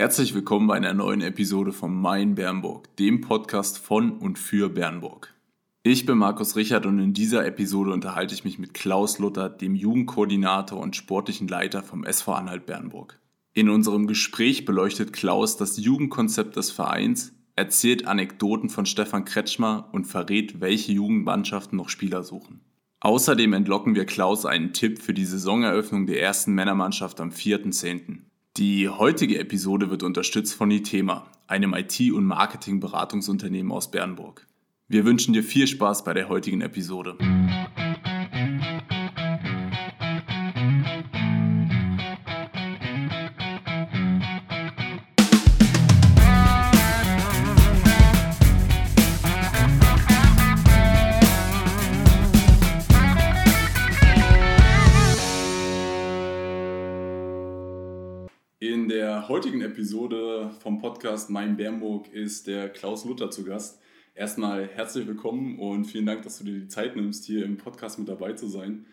Herzlich willkommen bei einer neuen Episode von Mein Bernburg, dem Podcast von und für Bernburg. Ich bin Markus Richard und in dieser Episode unterhalte ich mich mit Klaus Luther, dem Jugendkoordinator und sportlichen Leiter vom SV Anhalt Bernburg. In unserem Gespräch beleuchtet Klaus das Jugendkonzept des Vereins, erzählt Anekdoten von Stefan Kretschmer und verrät, welche Jugendmannschaften noch Spieler suchen. Außerdem entlocken wir Klaus einen Tipp für die Saisoneröffnung der ersten Männermannschaft am 4.10. Die heutige Episode wird unterstützt von Itema, einem IT- und Marketingberatungsunternehmen aus Bernburg. Wir wünschen dir viel Spaß bei der heutigen Episode. Heutigen Episode vom Podcast Mein Bernburg ist der Klaus Luther zu Gast. Erstmal herzlich willkommen und vielen Dank, dass du dir die Zeit nimmst, hier im Podcast mit dabei zu sein.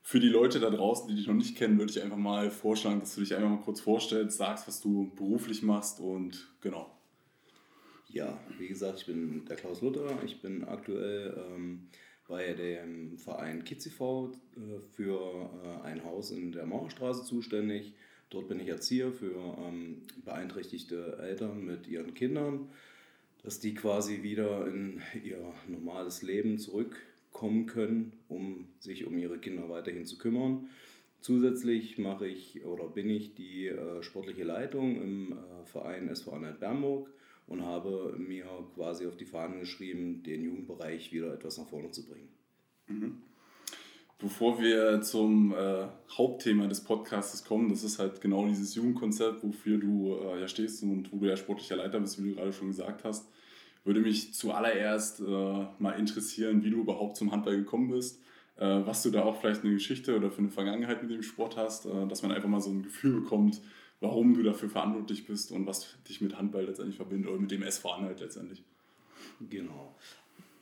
Für die Leute da draußen, die dich noch nicht kennen, würde ich einfach mal vorschlagen, dass du dich einfach mal kurz vorstellst, sagst, was du beruflich machst und genau. Ja, wie gesagt, ich bin der Klaus Luther. Ich bin aktuell ähm, bei dem Verein KidsIV äh, für äh, ein Haus in der Mauerstraße zuständig. Dort bin ich Erzieher für ähm, beeinträchtigte Eltern mit ihren Kindern dass die quasi wieder in ihr normales Leben zurückkommen können, um sich um ihre Kinder weiterhin zu kümmern. Zusätzlich mache ich oder bin ich die äh, sportliche Leitung im äh, Verein SV Anhalt Bernburg und habe mir quasi auf die Fahnen geschrieben, den Jugendbereich wieder etwas nach vorne zu bringen. Mhm. Bevor wir zum äh, Hauptthema des Podcasts kommen, das ist halt genau dieses Jugendkonzept, wofür du äh, ja stehst und wo du ja sportlicher Leiter bist, wie du gerade schon gesagt hast, würde mich zuallererst äh, mal interessieren, wie du überhaupt zum Handball gekommen bist, äh, was du da auch vielleicht eine Geschichte oder für eine Vergangenheit mit dem Sport hast, äh, dass man einfach mal so ein Gefühl bekommt, warum du dafür verantwortlich bist und was dich mit Handball letztendlich verbindet oder mit dem SV Anhalt letztendlich. Genau.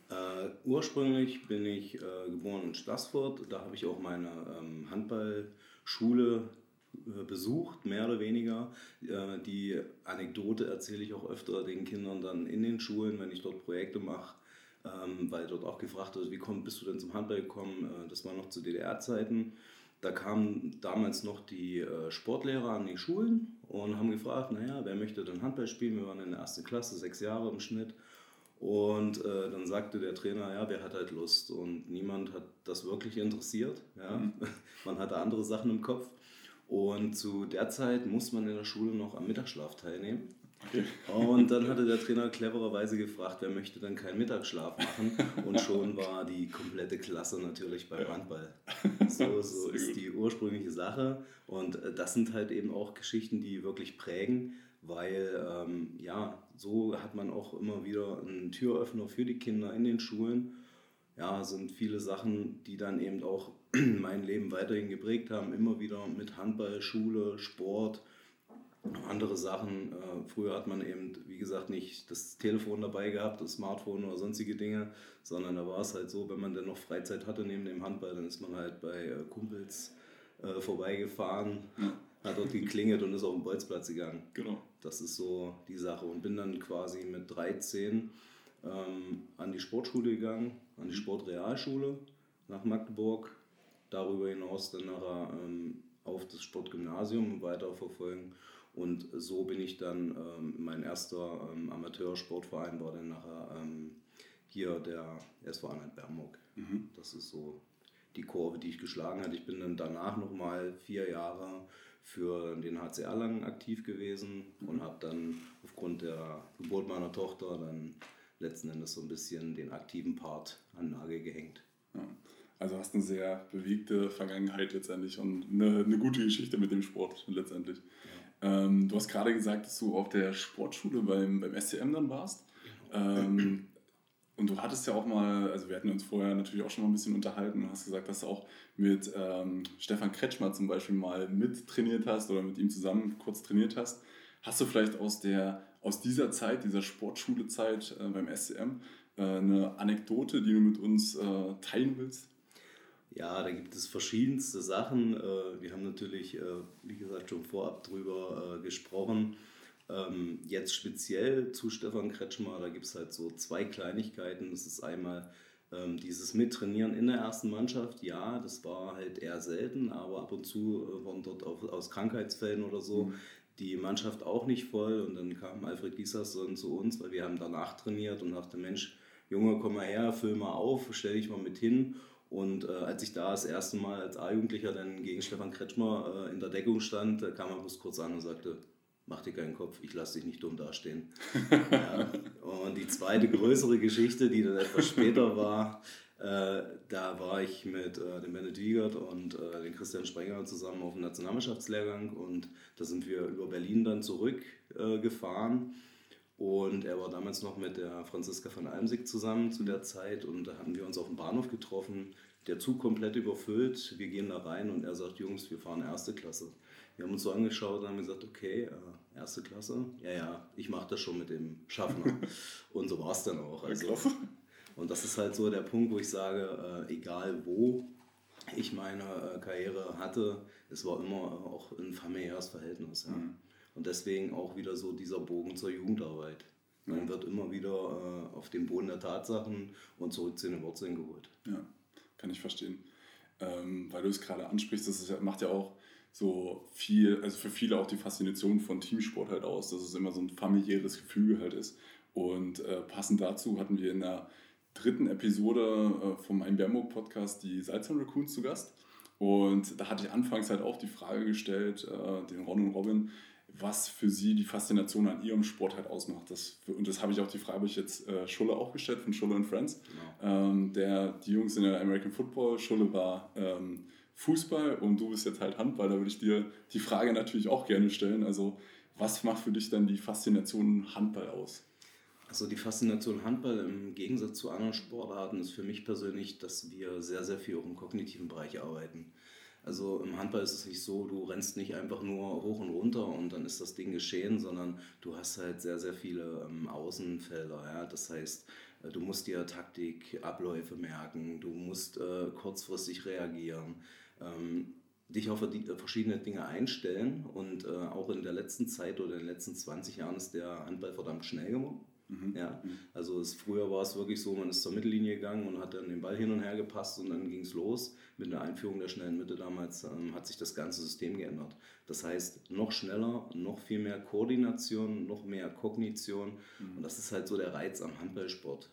Äh, ursprünglich bin ich äh, geboren in Stassfurt. Da habe ich auch meine ähm, Handballschule äh, besucht, mehr oder weniger. Äh, die Anekdote erzähle ich auch öfter den Kindern dann in den Schulen, wenn ich dort Projekte mache, ähm, weil dort auch gefragt wird, wie komm, bist du denn zum Handball gekommen? Äh, das war noch zu DDR-Zeiten. Da kamen damals noch die Sportlehrer an die Schulen und haben gefragt, naja, wer möchte denn Handball spielen? Wir waren in der ersten Klasse, sechs Jahre im Schnitt. Und äh, dann sagte der Trainer, ja, wer hat halt Lust? Und niemand hat das wirklich interessiert. Ja? Mhm. Man hatte andere Sachen im Kopf. Und zu der Zeit muss man in der Schule noch am Mittagsschlaf teilnehmen. Okay. Und dann hatte der Trainer clevererweise gefragt, wer möchte dann keinen Mittagsschlaf machen. Und schon war die komplette Klasse natürlich beim Handball. So, so ist die ursprüngliche Sache. Und äh, das sind halt eben auch Geschichten, die wirklich prägen weil ähm, ja, so hat man auch immer wieder einen Türöffner für die Kinder in den Schulen. Ja, sind viele Sachen, die dann eben auch mein Leben weiterhin geprägt haben, immer wieder mit Handball, Schule, Sport, andere Sachen. Äh, früher hat man eben, wie gesagt, nicht das Telefon dabei gehabt, das Smartphone oder sonstige Dinge, sondern da war es halt so, wenn man dann noch Freizeit hatte neben dem Handball, dann ist man halt bei äh, Kumpels äh, vorbeigefahren, hat dort geklingelt und ist auf den Bolzplatz gegangen. Genau. Das ist so die Sache. Und bin dann quasi mit 13 ähm, an die Sportschule gegangen, an die Sportrealschule nach Magdeburg. Darüber hinaus dann nachher ähm, auf das Sportgymnasium weiterverfolgen. Und so bin ich dann, ähm, mein erster ähm, Amateursportverein war dann nachher ähm, hier der SV Anhalt Bernburg. Mhm. Das ist so die Kurve, die ich geschlagen habe. Ich bin dann danach nochmal vier Jahre für den HCR lang aktiv gewesen mhm. und habe dann aufgrund der Geburt meiner Tochter dann letzten Endes so ein bisschen den aktiven Part an Nagel gehängt. Ja. Also hast eine sehr bewegte Vergangenheit letztendlich und eine, eine gute Geschichte mit dem Sport letztendlich. Ja. Ähm, du hast gerade gesagt, dass du auf der Sportschule beim, beim SCM dann warst. Genau. Ähm, und du hattest ja auch mal, also wir hatten uns vorher natürlich auch schon mal ein bisschen unterhalten und hast gesagt, dass du auch mit ähm, Stefan Kretschmer zum Beispiel mal mit trainiert hast oder mit ihm zusammen kurz trainiert hast. Hast du vielleicht aus, der, aus dieser Zeit, dieser Sportschulezeit äh, beim SCM, äh, eine Anekdote, die du mit uns äh, teilen willst? Ja, da gibt es verschiedenste Sachen. Äh, wir haben natürlich, äh, wie gesagt, schon vorab drüber äh, gesprochen. Ähm, jetzt speziell zu Stefan Kretschmer, da gibt es halt so zwei Kleinigkeiten. Das ist einmal ähm, dieses Mittrainieren in der ersten Mannschaft. Ja, das war halt eher selten, aber ab und zu äh, waren dort auch aus Krankheitsfällen oder so mhm. die Mannschaft auch nicht voll. Und dann kam Alfred Gieserson zu uns, weil wir haben danach trainiert und dachte, Mensch, Junge, komm mal her, füll mal auf, stell dich mal mit hin. Und äh, als ich da das erste Mal als A-Jugendlicher dann gegen Stefan Kretschmer äh, in der Deckung stand, kam er bloß kurz an und sagte, mach dir keinen Kopf, ich lasse dich nicht dumm dastehen. ja. Und die zweite größere Geschichte, die dann etwas später war, äh, da war ich mit äh, dem Bennett Wiegert und äh, dem Christian Sprenger zusammen auf dem Nationalmannschaftslehrgang und da sind wir über Berlin dann zurückgefahren. Und er war damals noch mit der Franziska von Almsig zusammen zu der Zeit und da hatten wir uns auf dem Bahnhof getroffen. Der Zug komplett überfüllt. Wir gehen da rein und er sagt: Jungs, wir fahren erste Klasse. Wir haben uns so angeschaut und haben gesagt: Okay, äh, erste Klasse? Ja, ja, ich mache das schon mit dem Schaffner. und so war es dann auch. Also, und das ist halt so der Punkt, wo ich sage: äh, Egal wo ich meine äh, Karriere hatte, es war immer auch ein familiäres Verhältnis. Ja. Mhm. Und deswegen auch wieder so dieser Bogen zur Jugendarbeit. Man wird immer wieder äh, auf den Boden der Tatsachen und zurück zu den Wurzeln geholt. Ja, kann ich verstehen. Ähm, weil du es gerade ansprichst, das ist, macht ja auch so viel, also für viele auch die Faszination von Teamsport halt aus, dass es immer so ein familiäres Gefüge halt ist. Und äh, passend dazu hatten wir in der dritten Episode äh, vom Ein Bernburg Podcast die Salzhorn Raccoons zu Gast. Und da hatte ich anfangs halt auch die Frage gestellt, äh, den Ron und Robin, was für sie die Faszination an ihrem Sport halt ausmacht. Das, und das habe ich auch die Frage, habe ich jetzt äh, Schulle auch gestellt von Schulle und Friends. Genau. Ähm, der, die Jungs in der American Football, Schulle war ähm, Fußball und du bist jetzt halt Handball. Da würde ich dir die Frage natürlich auch gerne stellen. Also, was macht für dich dann die Faszination Handball aus? Also die Faszination Handball im Gegensatz zu anderen Sportarten ist für mich persönlich, dass wir sehr, sehr viel auch im kognitiven Bereich arbeiten. Also im Handball ist es nicht so, du rennst nicht einfach nur hoch und runter und dann ist das Ding geschehen, sondern du hast halt sehr, sehr viele ähm, Außenfelder. Ja? Das heißt, äh, du musst dir Taktik, Abläufe merken, du musst äh, kurzfristig reagieren, ähm, dich auf die, verschiedene Dinge einstellen und äh, auch in der letzten Zeit oder in den letzten 20 Jahren ist der Handball verdammt schnell geworden. Mhm. Ja, mhm. also es, früher war es wirklich so, man ist zur Mittellinie gegangen und hat dann den Ball hin und her gepasst und dann ging es los. Mit der Einführung der schnellen Mitte damals ähm, hat sich das ganze System geändert. Das heißt, noch schneller, noch viel mehr Koordination, noch mehr Kognition mhm. und das ist halt so der Reiz am Handballsport.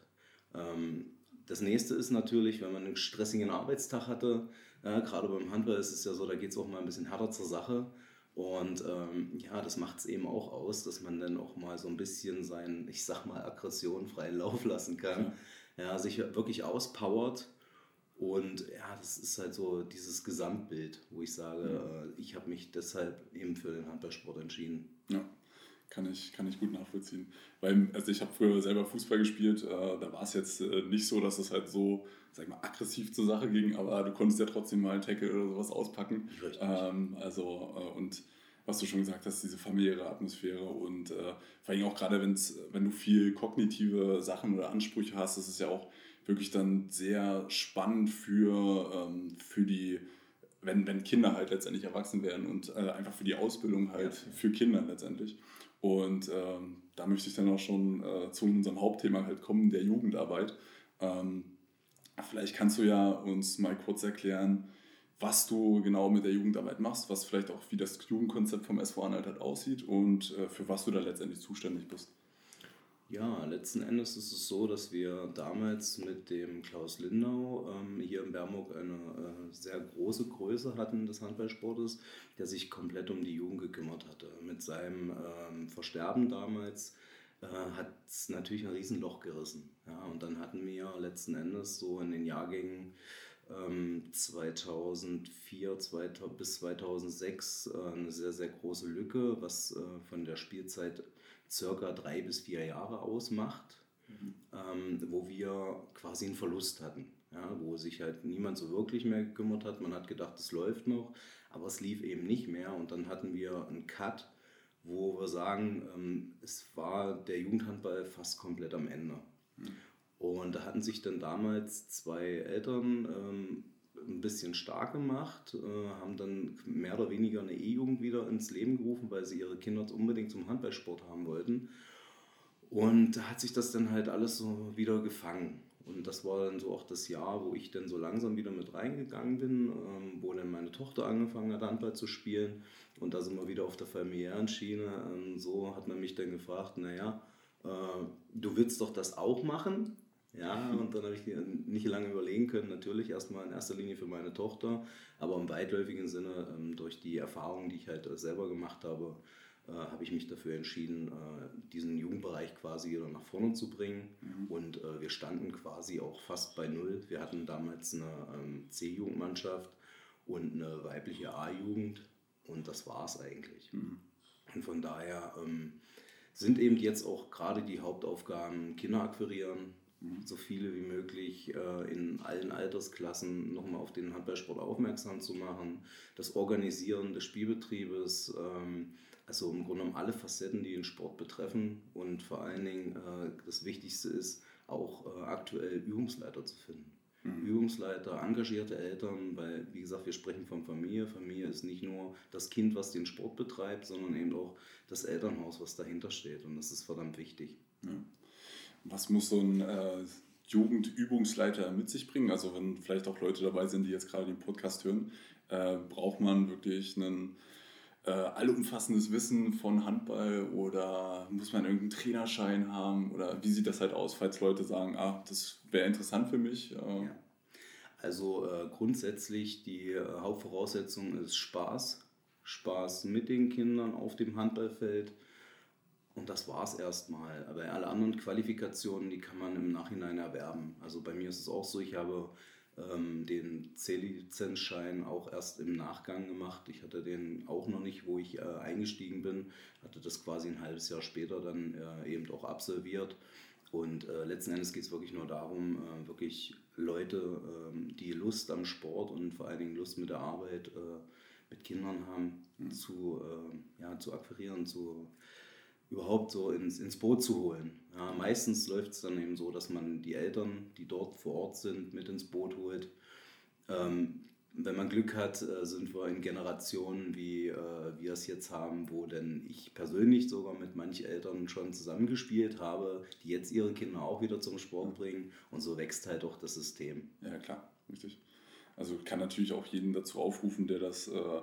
Ähm, das nächste ist natürlich, wenn man einen stressigen Arbeitstag hatte, ja, gerade beim Handball ist es ja so, da geht es auch mal ein bisschen härter zur Sache. Und ähm, ja, das macht es eben auch aus, dass man dann auch mal so ein bisschen seinen, ich sag mal, Aggression freien Lauf lassen kann. Ja, ja sich wirklich auspowert. Und ja, das ist halt so dieses Gesamtbild, wo ich sage, ja. äh, ich habe mich deshalb eben für den Handballsport entschieden. Ja, kann ich, kann ich gut nachvollziehen. Weil, also ich habe früher selber Fußball gespielt, äh, da war es jetzt äh, nicht so, dass es halt so sag ich mal, aggressiv zur Sache ging, aber du konntest ja trotzdem mal einen Tackle oder sowas auspacken. Ähm, also, äh, und was du schon gesagt hast, diese familiäre Atmosphäre und äh, vor allem auch gerade, wenn du viel kognitive Sachen oder Ansprüche hast, das ist ja auch wirklich dann sehr spannend für, ähm, für die, wenn, wenn Kinder halt letztendlich erwachsen werden und äh, einfach für die Ausbildung halt ja. für Kinder letztendlich. Und ähm, da möchte ich dann auch schon äh, zu unserem Hauptthema halt kommen, der Jugendarbeit. Ähm, Vielleicht kannst du ja uns mal kurz erklären, was du genau mit der Jugendarbeit machst, was vielleicht auch wie das Jugendkonzept vom SV Anhalt halt aussieht und äh, für was du da letztendlich zuständig bist. Ja, letzten Endes ist es so, dass wir damals mit dem Klaus Lindau ähm, hier in Bermuk eine äh, sehr große Größe hatten des Handballsportes, der sich komplett um die Jugend gekümmert hatte. Mit seinem ähm, Versterben damals äh, hat es natürlich ein Riesenloch gerissen. Ja, und dann hatten wir letzten Endes so in den Jahrgängen ähm, 2004 2000, bis 2006 äh, eine sehr, sehr große Lücke, was äh, von der Spielzeit circa drei bis vier Jahre ausmacht, mhm. ähm, wo wir quasi einen Verlust hatten. Ja, wo sich halt niemand so wirklich mehr gekümmert hat. Man hat gedacht, es läuft noch, aber es lief eben nicht mehr. Und dann hatten wir einen Cut wo wir sagen, ähm, es war der Jugendhandball fast komplett am Ende. Und da hatten sich dann damals zwei Eltern ähm, ein bisschen stark gemacht, äh, haben dann mehr oder weniger eine E-Jugend wieder ins Leben gerufen, weil sie ihre Kinder unbedingt zum Handballsport haben wollten. Und da hat sich das dann halt alles so wieder gefangen. Und das war dann so auch das Jahr, wo ich dann so langsam wieder mit reingegangen bin, ähm, wo dann meine Tochter angefangen hat, Handball zu spielen. Und da sind wir wieder auf der familiären Schiene. Ähm, so hat man mich dann gefragt, naja, äh, du willst doch das auch machen? Ja, und dann habe ich nicht lange überlegen können, natürlich erstmal in erster Linie für meine Tochter, aber im weitläufigen Sinne ähm, durch die Erfahrungen, die ich halt selber gemacht habe, äh, habe ich mich dafür entschieden, äh, diesen Jugendbereich quasi wieder nach vorne zu bringen. Mhm. Und äh, wir standen quasi auch fast bei Null. Wir hatten damals eine ähm, C-Jugendmannschaft und eine weibliche A-Jugend und das war es eigentlich. Mhm. Und von daher ähm, sind eben jetzt auch gerade die Hauptaufgaben Kinder akquirieren, so viele wie möglich äh, in allen Altersklassen nochmal auf den Handballsport aufmerksam zu machen, das Organisieren des Spielbetriebes, ähm, also im Grunde genommen alle Facetten, die den Sport betreffen und vor allen Dingen äh, das Wichtigste ist, auch äh, aktuell Übungsleiter zu finden. Mhm. Übungsleiter, engagierte Eltern, weil, wie gesagt, wir sprechen von Familie. Familie ist nicht nur das Kind, was den Sport betreibt, sondern eben auch das Elternhaus, was dahinter steht. Und das ist verdammt wichtig. Ja. Was muss so ein äh, Jugendübungsleiter mit sich bringen? Also wenn vielleicht auch Leute dabei sind, die jetzt gerade den Podcast hören, äh, braucht man wirklich ein äh, allumfassendes Wissen von Handball oder muss man irgendeinen Trainerschein haben oder wie sieht das halt aus, falls Leute sagen, ah, das wäre interessant für mich? Äh. Ja. Also äh, grundsätzlich die äh, Hauptvoraussetzung ist Spaß. Spaß mit den Kindern auf dem Handballfeld und das war es erstmal. Aber alle anderen Qualifikationen, die kann man im Nachhinein erwerben. Also bei mir ist es auch so, ich habe ähm, den C-Lizenzschein auch erst im Nachgang gemacht. Ich hatte den auch noch nicht, wo ich äh, eingestiegen bin. Hatte das quasi ein halbes Jahr später dann äh, eben auch absolviert. Und äh, letzten Endes geht es wirklich nur darum, äh, wirklich Leute, ähm, die Lust am Sport und vor allen Dingen Lust mit der Arbeit äh, mit Kindern haben, mhm. zu, äh, ja, zu akquirieren, zu überhaupt so ins, ins Boot zu holen. Ja, meistens läuft es dann eben so, dass man die Eltern, die dort vor Ort sind, mit ins Boot holt. Ähm, wenn man Glück hat, äh, sind wir in Generationen, wie äh, wir es jetzt haben, wo denn ich persönlich sogar mit manchen Eltern schon zusammengespielt habe, die jetzt ihre Kinder auch wieder zum Sport bringen. Und so wächst halt auch das System. Ja, klar, richtig. Also kann natürlich auch jeden dazu aufrufen, der das äh,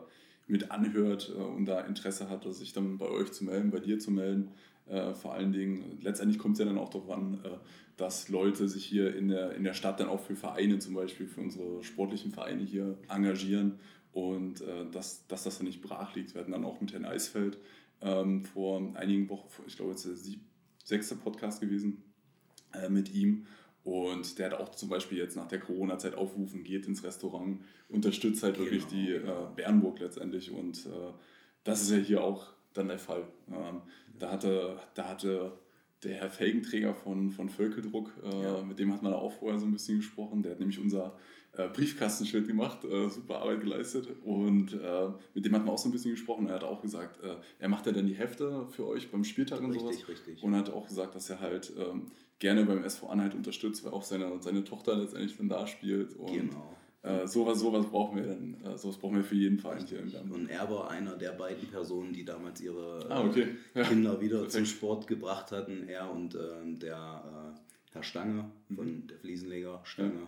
mit anhört äh, und da Interesse hat, sich dann bei euch zu melden, bei dir zu melden. Äh, vor allen Dingen, letztendlich kommt es ja dann auch darauf an, äh, dass Leute sich hier in der, in der Stadt dann auch für Vereine, zum Beispiel für unsere sportlichen Vereine hier engagieren und äh, dass, dass das dann nicht brach liegt. Wir hatten dann auch mit Herrn Eisfeld ähm, vor einigen Wochen, ich glaube, es ist der sechste Podcast gewesen äh, mit ihm und der hat auch zum Beispiel jetzt nach der Corona-Zeit aufrufen, geht ins Restaurant, unterstützt halt wirklich genau. die äh, Bernburg letztendlich. Und äh, das ist ja hier auch dann der Fall. Ähm, da, hatte, da hatte der Herr Felgenträger von, von Völkeldruck, äh, ja. mit dem hat man auch vorher so ein bisschen gesprochen. Der hat nämlich unser äh, Briefkastenschild gemacht, äh, super Arbeit geleistet. Und äh, mit dem hat man auch so ein bisschen gesprochen. Er hat auch gesagt, er macht ja dann die Hefte für euch beim Spieltag und richtig, sowas. Richtig. Und hat auch gesagt, dass er halt ähm, gerne beim SV Anhalt unterstützt, weil auch seine, seine Tochter letztendlich dann da spielt. Und genau. Äh, sowas, sowas brauchen wir dann, äh, sowas brauchen wir für jeden Verein hier in. Und er war einer der beiden Personen, die damals ihre ah, okay. ja. Kinder wieder Perfekt. zum Sport gebracht hatten. Er und äh, der äh, Herr Stange von mhm. der Fliesenleger Stange.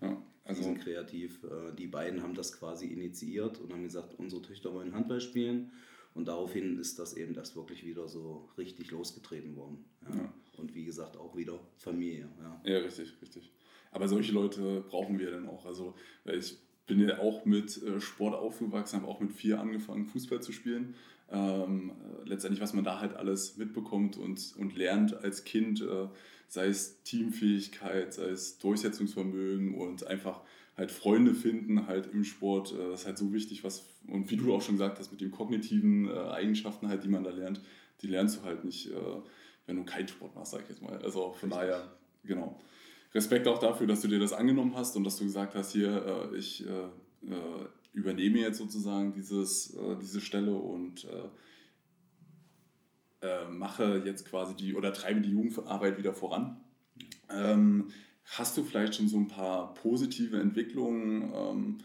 Ja. ja. Also, die sind kreativ. Äh, die beiden haben das quasi initiiert und haben gesagt, unsere Töchter wollen Handball spielen. Und daraufhin ist das eben das wirklich wieder so richtig losgetreten worden. Ja. Und wie gesagt, auch wieder Familie. Ja, ja richtig, richtig. Aber solche Leute brauchen wir dann auch. Also ich bin ja auch mit äh, Sport aufgewachsen, habe auch mit vier angefangen, Fußball zu spielen. Ähm, letztendlich, was man da halt alles mitbekommt und, und lernt als Kind, äh, sei es Teamfähigkeit, sei es Durchsetzungsvermögen und einfach halt Freunde finden, halt im Sport, äh, das ist halt so wichtig, was, und wie du auch schon gesagt hast, mit den kognitiven äh, Eigenschaften halt, die man da lernt, die lernst du halt nicht, äh, wenn du keinen Sport machst, sag ich jetzt mal. Also von daher, genau. Respekt auch dafür, dass du dir das angenommen hast und dass du gesagt hast, hier, ich übernehme jetzt sozusagen dieses, diese Stelle und mache jetzt quasi die oder treibe die Jugendarbeit wieder voran. Ähm, Hast du vielleicht schon so ein paar positive Entwicklungen ähm,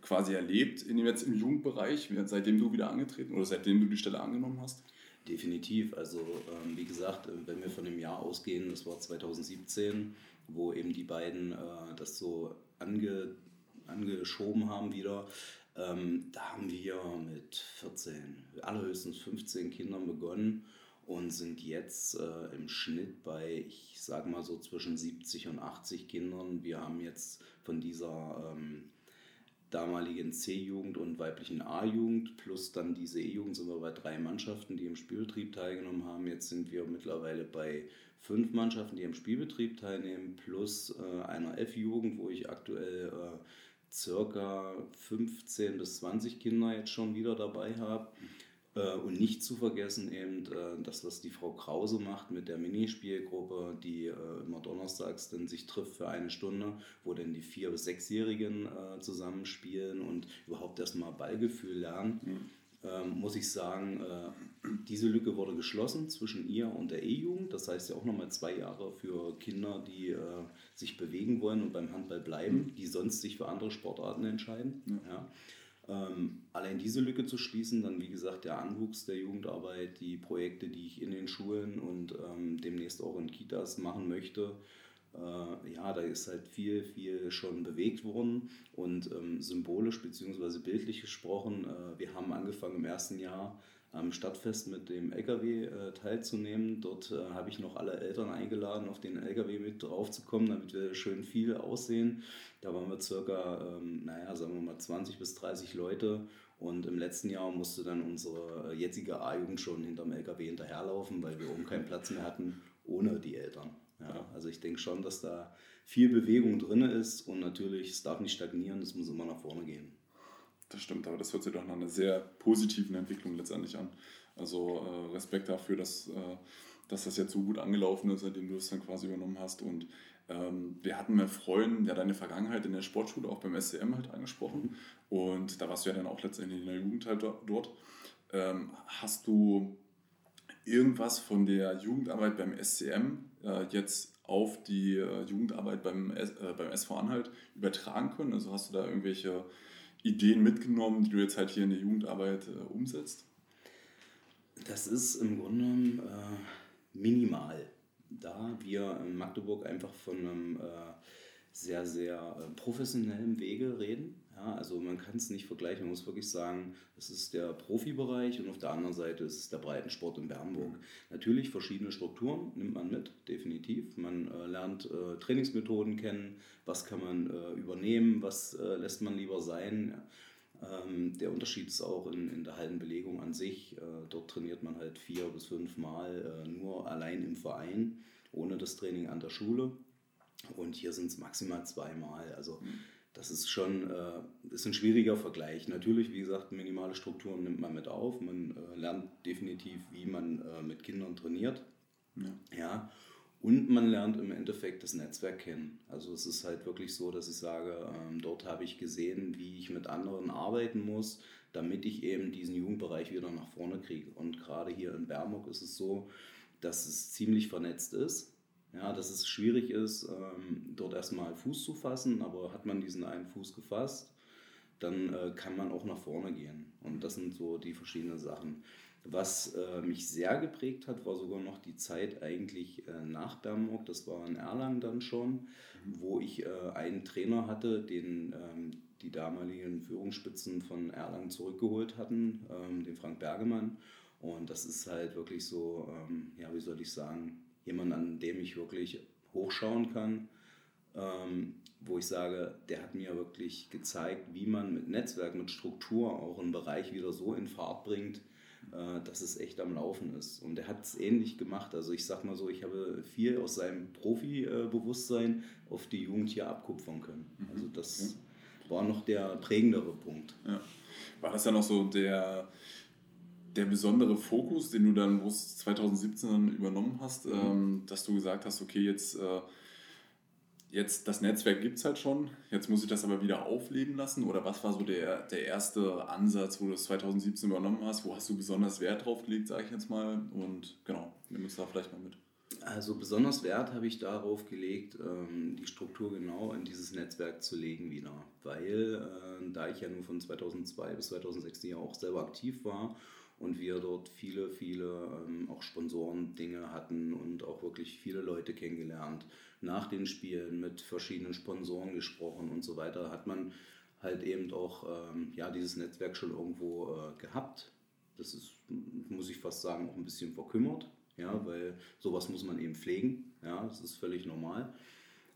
quasi erlebt in dem, jetzt im Jugendbereich, seitdem du wieder angetreten oder seitdem du die Stelle angenommen hast? Definitiv. Also ähm, wie gesagt, äh, wenn wir von dem Jahr ausgehen, das war 2017, wo eben die beiden äh, das so ange, angeschoben haben wieder, ähm, da haben wir mit 14, allerhöchstens 15 Kindern begonnen und sind jetzt äh, im Schnitt bei, ich sage mal so zwischen 70 und 80 Kindern. Wir haben jetzt von dieser ähm, damaligen C-Jugend und weiblichen A-Jugend plus dann diese E-Jugend sind wir bei drei Mannschaften, die im Spielbetrieb teilgenommen haben. Jetzt sind wir mittlerweile bei fünf Mannschaften, die im Spielbetrieb teilnehmen, plus äh, einer F-Jugend, wo ich aktuell äh, circa 15 bis 20 Kinder jetzt schon wieder dabei habe. Äh, und nicht zu vergessen eben äh, das, was die Frau Krause macht mit der Minispielgruppe, die äh, immer donnerstags dann sich trifft für eine Stunde, wo dann die vier- bis sechsjährigen zusammenspielen und überhaupt erstmal Ballgefühl lernen. Mhm. Ähm, muss ich sagen, diese Lücke wurde geschlossen zwischen ihr und der E-Jugend. Das heißt ja auch nochmal zwei Jahre für Kinder, die sich bewegen wollen und beim Handball bleiben, mhm. die sonst sich für andere Sportarten entscheiden. Ja. ja. Ähm, allein diese Lücke zu schließen, dann wie gesagt der Anwuchs der Jugendarbeit, die Projekte, die ich in den Schulen und ähm, demnächst auch in Kitas machen möchte, äh, ja, da ist halt viel, viel schon bewegt worden und ähm, symbolisch bzw. bildlich gesprochen, äh, wir haben angefangen im ersten Jahr am Stadtfest mit dem LKW äh, teilzunehmen. Dort äh, habe ich noch alle Eltern eingeladen, auf den LKW mit draufzukommen, damit wir schön viel aussehen. Da waren wir circa, ähm, naja, sagen wir mal 20 bis 30 Leute. Und im letzten Jahr musste dann unsere jetzige A-Jugend schon hinterm LKW hinterherlaufen, weil wir oben keinen Platz mehr hatten, ohne die Eltern. Ja, also ich denke schon, dass da viel Bewegung drin ist und natürlich, es darf nicht stagnieren, es muss immer nach vorne gehen. Das stimmt, aber das hört sich doch nach einer sehr positiven Entwicklung letztendlich an. Also äh, Respekt dafür, dass, äh, dass das jetzt so gut angelaufen ist, seitdem du es dann quasi übernommen hast. Und ähm, wir hatten mit Freunden ja deine Vergangenheit in der Sportschule, auch beim SCM halt angesprochen. Und da warst du ja dann auch letztendlich in der Jugend halt dort. Ähm, hast du irgendwas von der Jugendarbeit beim SCM äh, jetzt auf die äh, Jugendarbeit beim, äh, beim SV Anhalt übertragen können? Also hast du da irgendwelche Ideen mitgenommen, die du jetzt halt hier in der Jugendarbeit äh, umsetzt? Das ist im Grunde äh, minimal, da wir in Magdeburg einfach von einem äh, sehr, sehr professionellen Wege reden. Ja, also man kann es nicht vergleichen, man muss wirklich sagen, es ist der Profibereich und auf der anderen Seite ist es der Breitensport in Bernburg. Natürlich verschiedene Strukturen nimmt man mit, definitiv. Man äh, lernt äh, Trainingsmethoden kennen, was kann man äh, übernehmen, was äh, lässt man lieber sein. Ähm, der Unterschied ist auch in, in der Hallenbelegung an sich. Äh, dort trainiert man halt vier bis fünf Mal nur allein im Verein, ohne das Training an der Schule. Und hier sind es maximal zweimal. Also mhm. Das ist schon äh, ist ein schwieriger Vergleich. Natürlich, wie gesagt, minimale Strukturen nimmt man mit auf. Man äh, lernt definitiv, wie man äh, mit Kindern trainiert. Ja. ja. Und man lernt im Endeffekt das Netzwerk kennen. Also es ist halt wirklich so, dass ich sage, ähm, dort habe ich gesehen, wie ich mit anderen arbeiten muss, damit ich eben diesen Jugendbereich wieder nach vorne kriege. Und gerade hier in Bermuk ist es so, dass es ziemlich vernetzt ist. Ja, dass es schwierig ist, ähm, dort erstmal Fuß zu fassen, aber hat man diesen einen Fuß gefasst, dann äh, kann man auch nach vorne gehen. Und das sind so die verschiedenen Sachen. Was äh, mich sehr geprägt hat, war sogar noch die Zeit eigentlich äh, nach Bernburg, das war in Erlangen dann schon, mhm. wo ich äh, einen Trainer hatte, den ähm, die damaligen Führungsspitzen von Erlangen zurückgeholt hatten, ähm, den Frank Bergemann. Und das ist halt wirklich so, ähm, ja, wie soll ich sagen, jemand, an dem ich wirklich hochschauen kann, ähm, wo ich sage, der hat mir wirklich gezeigt, wie man mit Netzwerk, mit Struktur auch einen Bereich wieder so in Fahrt bringt, äh, dass es echt am Laufen ist. Und er hat es ähnlich gemacht. Also ich sag mal so, ich habe viel aus seinem Profi-Bewusstsein auf die Jugend hier abkupfern können. Mhm. Also das war noch der prägendere Punkt. Ja. War das dann auch so der der besondere Fokus, den du dann 2017 übernommen hast, mhm. ähm, dass du gesagt hast, okay, jetzt, äh, jetzt das Netzwerk gibt es halt schon, jetzt muss ich das aber wieder aufleben lassen? Oder was war so der, der erste Ansatz, wo du das 2017 übernommen hast? Wo hast du besonders Wert drauf gelegt, sage ich jetzt mal? Und genau, nimm uns da vielleicht mal mit. Also besonders Wert habe ich darauf gelegt, ähm, die Struktur genau in dieses Netzwerk zu legen wieder, weil äh, da ich ja nur von 2002 bis 2006 ja auch selber aktiv war und wir dort viele, viele ähm, auch Sponsoren-Dinge hatten und auch wirklich viele Leute kennengelernt. Nach den Spielen mit verschiedenen Sponsoren gesprochen und so weiter, hat man halt eben auch ähm, ja, dieses Netzwerk schon irgendwo äh, gehabt. Das ist, muss ich fast sagen, auch ein bisschen verkümmert, ja, weil sowas muss man eben pflegen, ja, das ist völlig normal.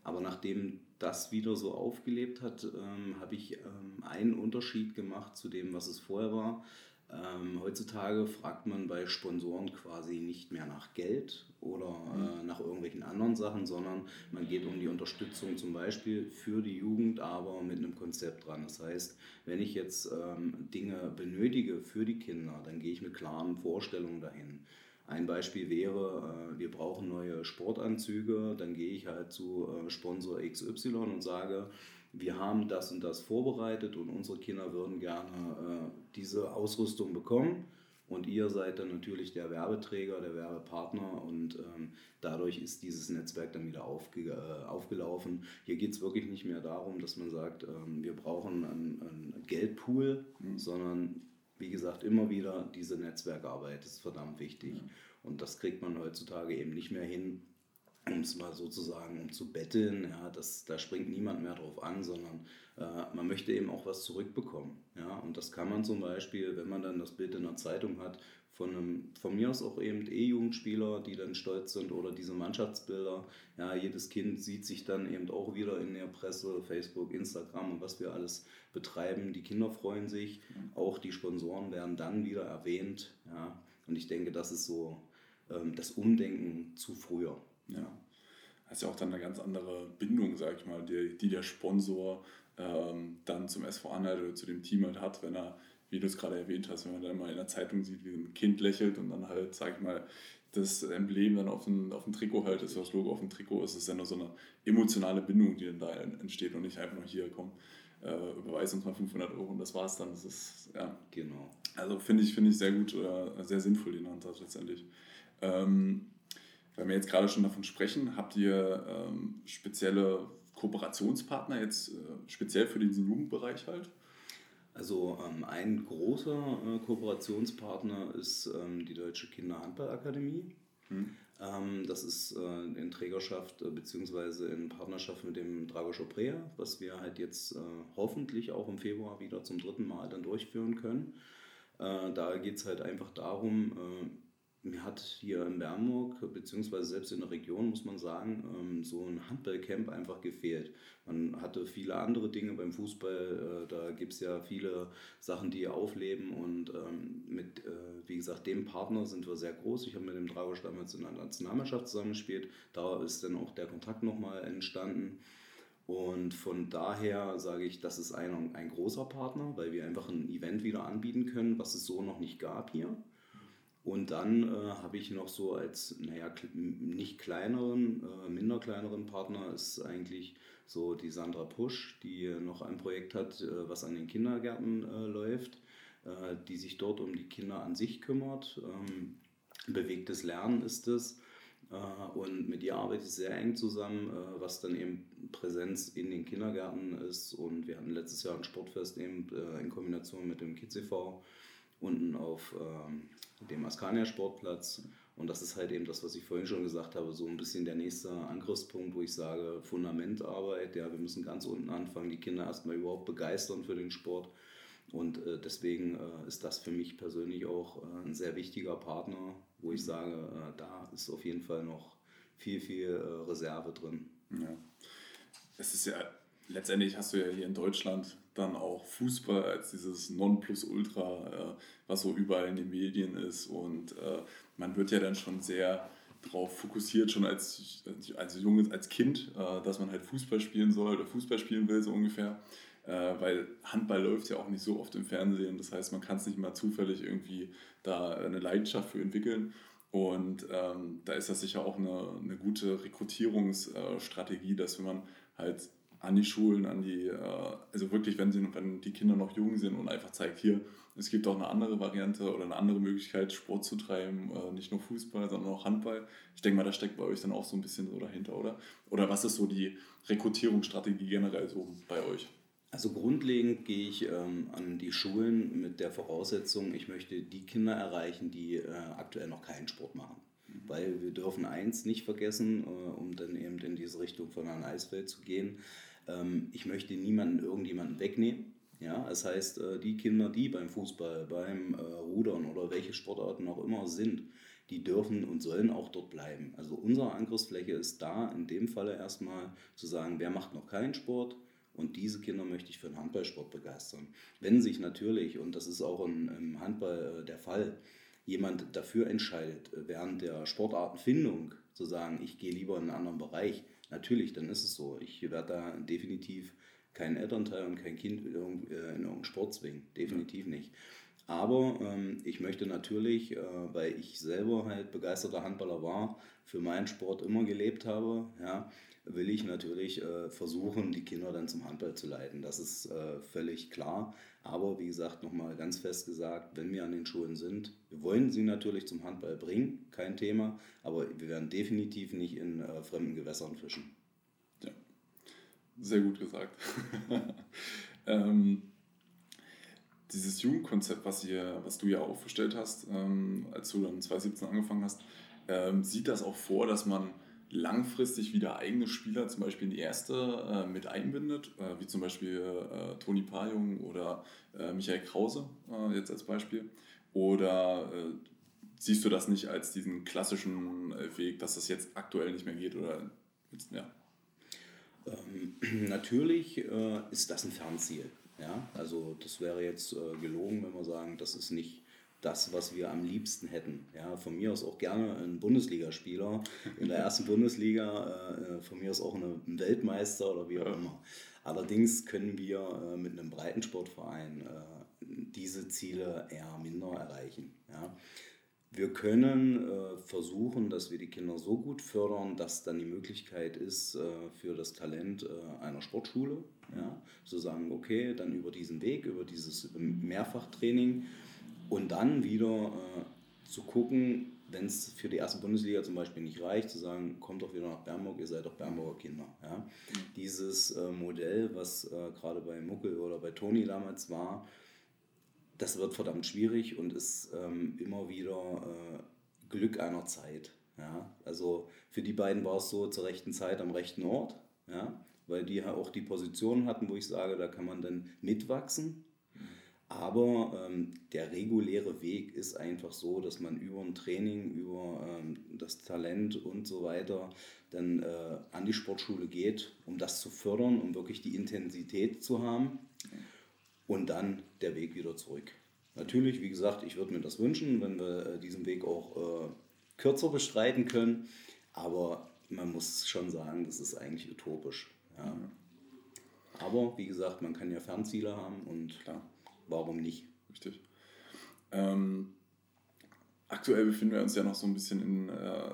Aber nachdem das wieder so aufgelebt hat, ähm, habe ich ähm, einen Unterschied gemacht zu dem, was es vorher war. Ähm, heutzutage fragt man bei Sponsoren quasi nicht mehr nach Geld oder äh, nach irgendwelchen anderen Sachen, sondern man geht um die Unterstützung zum Beispiel für die Jugend, aber mit einem Konzept dran. Das heißt, wenn ich jetzt ähm, Dinge benötige für die Kinder, dann gehe ich mit klaren Vorstellungen dahin. Ein Beispiel wäre, äh, wir brauchen neue Sportanzüge, dann gehe ich halt zu äh, Sponsor XY und sage, wir haben das und das vorbereitet und unsere Kinder würden gerne äh, diese Ausrüstung bekommen. Und ihr seid dann natürlich der Werbeträger, der Werbepartner und ähm, dadurch ist dieses Netzwerk dann wieder aufge äh, aufgelaufen. Hier geht es wirklich nicht mehr darum, dass man sagt, ähm, wir brauchen einen, einen Geldpool, mhm. sondern wie gesagt immer wieder diese Netzwerkarbeit ist verdammt wichtig. Mhm. Und das kriegt man heutzutage eben nicht mehr hin, um es mal sozusagen um zu betteln, ja, das, da springt niemand mehr drauf an, sondern äh, man möchte eben auch was zurückbekommen. Ja, und das kann man zum Beispiel, wenn man dann das Bild in der Zeitung hat, von, einem, von mir aus auch eben E-Jugendspieler, die dann stolz sind oder diese Mannschaftsbilder. Ja, jedes Kind sieht sich dann eben auch wieder in der Presse, Facebook, Instagram und was wir alles betreiben. Die Kinder freuen sich, auch die Sponsoren werden dann wieder erwähnt. Ja, und ich denke, das ist so ähm, das Umdenken zu früher. Ja. Das ist ja auch dann eine ganz andere Bindung, sag ich mal, die, die der Sponsor ähm, dann zum SV Anhalt oder zu dem Team halt hat, wenn er, wie du es gerade erwähnt hast, wenn man dann mal in der Zeitung sieht, wie ein Kind lächelt und dann halt, sag ich mal, das Emblem dann auf dem, auf dem Trikot halt ist, das Logo auf dem Trikot ist, ist dann nur so eine emotionale Bindung, die dann da entsteht und nicht einfach nur hier, komm, äh, überweis uns mal 500 Euro und das war's dann. Das ist, ja. Genau. Also finde ich, find ich sehr gut oder sehr sinnvoll, den Ansatz letztendlich. Ähm, wenn wir jetzt gerade schon davon sprechen, habt ihr ähm, spezielle Kooperationspartner jetzt äh, speziell für diesen Jugendbereich halt? Also ähm, ein großer äh, Kooperationspartner ist ähm, die Deutsche Kinderhandballakademie. Hm. Ähm, das ist äh, in Trägerschaft äh, bzw. in Partnerschaft mit dem Dragoscher Prea, was wir halt jetzt äh, hoffentlich auch im Februar wieder zum dritten Mal dann durchführen können. Äh, da geht es halt einfach darum, mir hat hier in Bernburg, beziehungsweise selbst in der Region, muss man sagen, ähm, so ein Handballcamp einfach gefehlt. Man hatte viele andere Dinge beim Fußball, äh, da gibt es ja viele Sachen, die aufleben und ähm, mit, äh, wie gesagt, dem Partner sind wir sehr groß. Ich habe mit dem Dragosch damals in der Nationalmannschaft zusammengespielt, da ist dann auch der Kontakt nochmal entstanden. Und von daher sage ich, das ist ein, ein großer Partner, weil wir einfach ein Event wieder anbieten können, was es so noch nicht gab hier. Und dann äh, habe ich noch so als, naja, nicht kleineren, äh, minder kleineren Partner ist eigentlich so die Sandra Pusch, die noch ein Projekt hat, äh, was an den Kindergärten äh, läuft, äh, die sich dort um die Kinder an sich kümmert. Ähm, bewegtes Lernen ist es. Äh, und mit ihr arbeite ich sehr eng zusammen, was dann eben Präsenz in den Kindergärten ist. Und wir hatten letztes Jahr ein Sportfest eben in Kombination mit dem Kids e.V. unten auf ähm, dem Askania Sportplatz. Und das ist halt eben das, was ich vorhin schon gesagt habe, so ein bisschen der nächste Angriffspunkt, wo ich sage, Fundamentarbeit, ja, wir müssen ganz unten anfangen, die Kinder erstmal überhaupt begeistern für den Sport. Und äh, deswegen äh, ist das für mich persönlich auch äh, ein sehr wichtiger Partner, wo ich sage, äh, da ist auf jeden Fall noch viel, viel äh, Reserve drin. Ja. Es ist ja, letztendlich hast du ja hier in Deutschland dann auch Fußball als dieses Nonplusultra, äh, was so überall in den Medien ist. Und äh, man wird ja dann schon sehr darauf fokussiert, schon als, als junges, als Kind, äh, dass man halt Fußball spielen soll oder Fußball spielen will, so ungefähr. Äh, weil Handball läuft ja auch nicht so oft im Fernsehen. Das heißt, man kann es nicht mal zufällig irgendwie da eine Leidenschaft für entwickeln. Und ähm, da ist das sicher auch eine, eine gute Rekrutierungsstrategie, dass wenn man halt an die Schulen, an die, äh, also wirklich, wenn, sie, wenn die Kinder noch jung sind und einfach zeigt, hier, es gibt auch eine andere Variante oder eine andere Möglichkeit, Sport zu treiben, äh, nicht nur Fußball, sondern auch Handball. Ich denke mal, das steckt bei euch dann auch so ein bisschen so dahinter, oder? Oder was ist so die Rekrutierungsstrategie generell so bei euch? Also grundlegend gehe ich ähm, an die Schulen mit der Voraussetzung, ich möchte die Kinder erreichen, die äh, aktuell noch keinen Sport machen. Weil wir dürfen eins nicht vergessen, äh, um dann eben in diese Richtung von einem Eisfeld zu gehen. Ähm, ich möchte niemanden irgendjemanden wegnehmen. Ja, das heißt, äh, die Kinder, die beim Fußball, beim äh, Rudern oder welche Sportarten auch immer sind, die dürfen und sollen auch dort bleiben. Also unsere Angriffsfläche ist da in dem Falle erstmal zu sagen, wer macht noch keinen Sport, und diese Kinder möchte ich für den Handballsport begeistern. Wenn sich natürlich, und das ist auch im Handball der Fall, jemand dafür entscheidet, während der Sportartenfindung zu sagen, ich gehe lieber in einen anderen Bereich, natürlich, dann ist es so. Ich werde da definitiv keinen Elternteil und kein Kind in irgendeinen Sport zwingen. Definitiv nicht. Aber ähm, ich möchte natürlich, äh, weil ich selber halt begeisterter Handballer war, für meinen Sport immer gelebt habe, ja, will ich natürlich äh, versuchen, die Kinder dann zum Handball zu leiten. Das ist äh, völlig klar. Aber wie gesagt, nochmal ganz fest gesagt, wenn wir an den Schulen sind, wir wollen sie natürlich zum Handball bringen, kein Thema, aber wir werden definitiv nicht in äh, fremden Gewässern fischen. Ja, sehr gut gesagt. ähm, dieses Jugendkonzept, was, ihr, was du ja aufgestellt hast, ähm, als du dann 2017 angefangen hast, ähm, sieht das auch vor, dass man langfristig wieder eigene Spieler zum Beispiel in die erste äh, mit einbindet, äh, wie zum Beispiel äh, Toni Pajung oder äh, Michael Krause äh, jetzt als Beispiel? Oder äh, siehst du das nicht als diesen klassischen Weg, dass das jetzt aktuell nicht mehr geht? Oder ja? Ähm, natürlich ist das ein Fernziel. Ja? Also das wäre jetzt gelogen, wenn wir sagen, das ist nicht das, was wir am liebsten hätten. Ja, von mir aus auch gerne ein Bundesligaspieler in der ersten Bundesliga, äh, von mir aus auch ein Weltmeister oder wie auch immer. Allerdings können wir äh, mit einem Breitensportverein äh, diese Ziele eher minder erreichen. Ja. Wir können äh, versuchen, dass wir die Kinder so gut fördern, dass dann die Möglichkeit ist äh, für das Talent äh, einer Sportschule, ja, zu sagen, okay, dann über diesen Weg, über dieses Mehrfachtraining, und dann wieder äh, zu gucken, wenn es für die erste Bundesliga zum Beispiel nicht reicht, zu sagen, kommt doch wieder nach Bernburg, ihr seid doch Bernburger Kinder. Ja? Dieses äh, Modell, was äh, gerade bei Muckel oder bei Toni damals war, das wird verdammt schwierig und ist ähm, immer wieder äh, Glück einer Zeit. Ja? Also für die beiden war es so zur rechten Zeit am rechten Ort, ja? weil die auch die Position hatten, wo ich sage, da kann man dann mitwachsen aber ähm, der reguläre Weg ist einfach so, dass man über ein Training, über ähm, das Talent und so weiter dann äh, an die Sportschule geht, um das zu fördern, um wirklich die Intensität zu haben und dann der Weg wieder zurück. Natürlich, wie gesagt, ich würde mir das wünschen, wenn wir äh, diesen Weg auch äh, kürzer bestreiten können, aber man muss schon sagen, das ist eigentlich utopisch. Ja. Aber wie gesagt, man kann ja Fernziele haben und klar warum nicht? Richtig. Ähm, aktuell befinden wir uns ja noch so ein bisschen in, äh,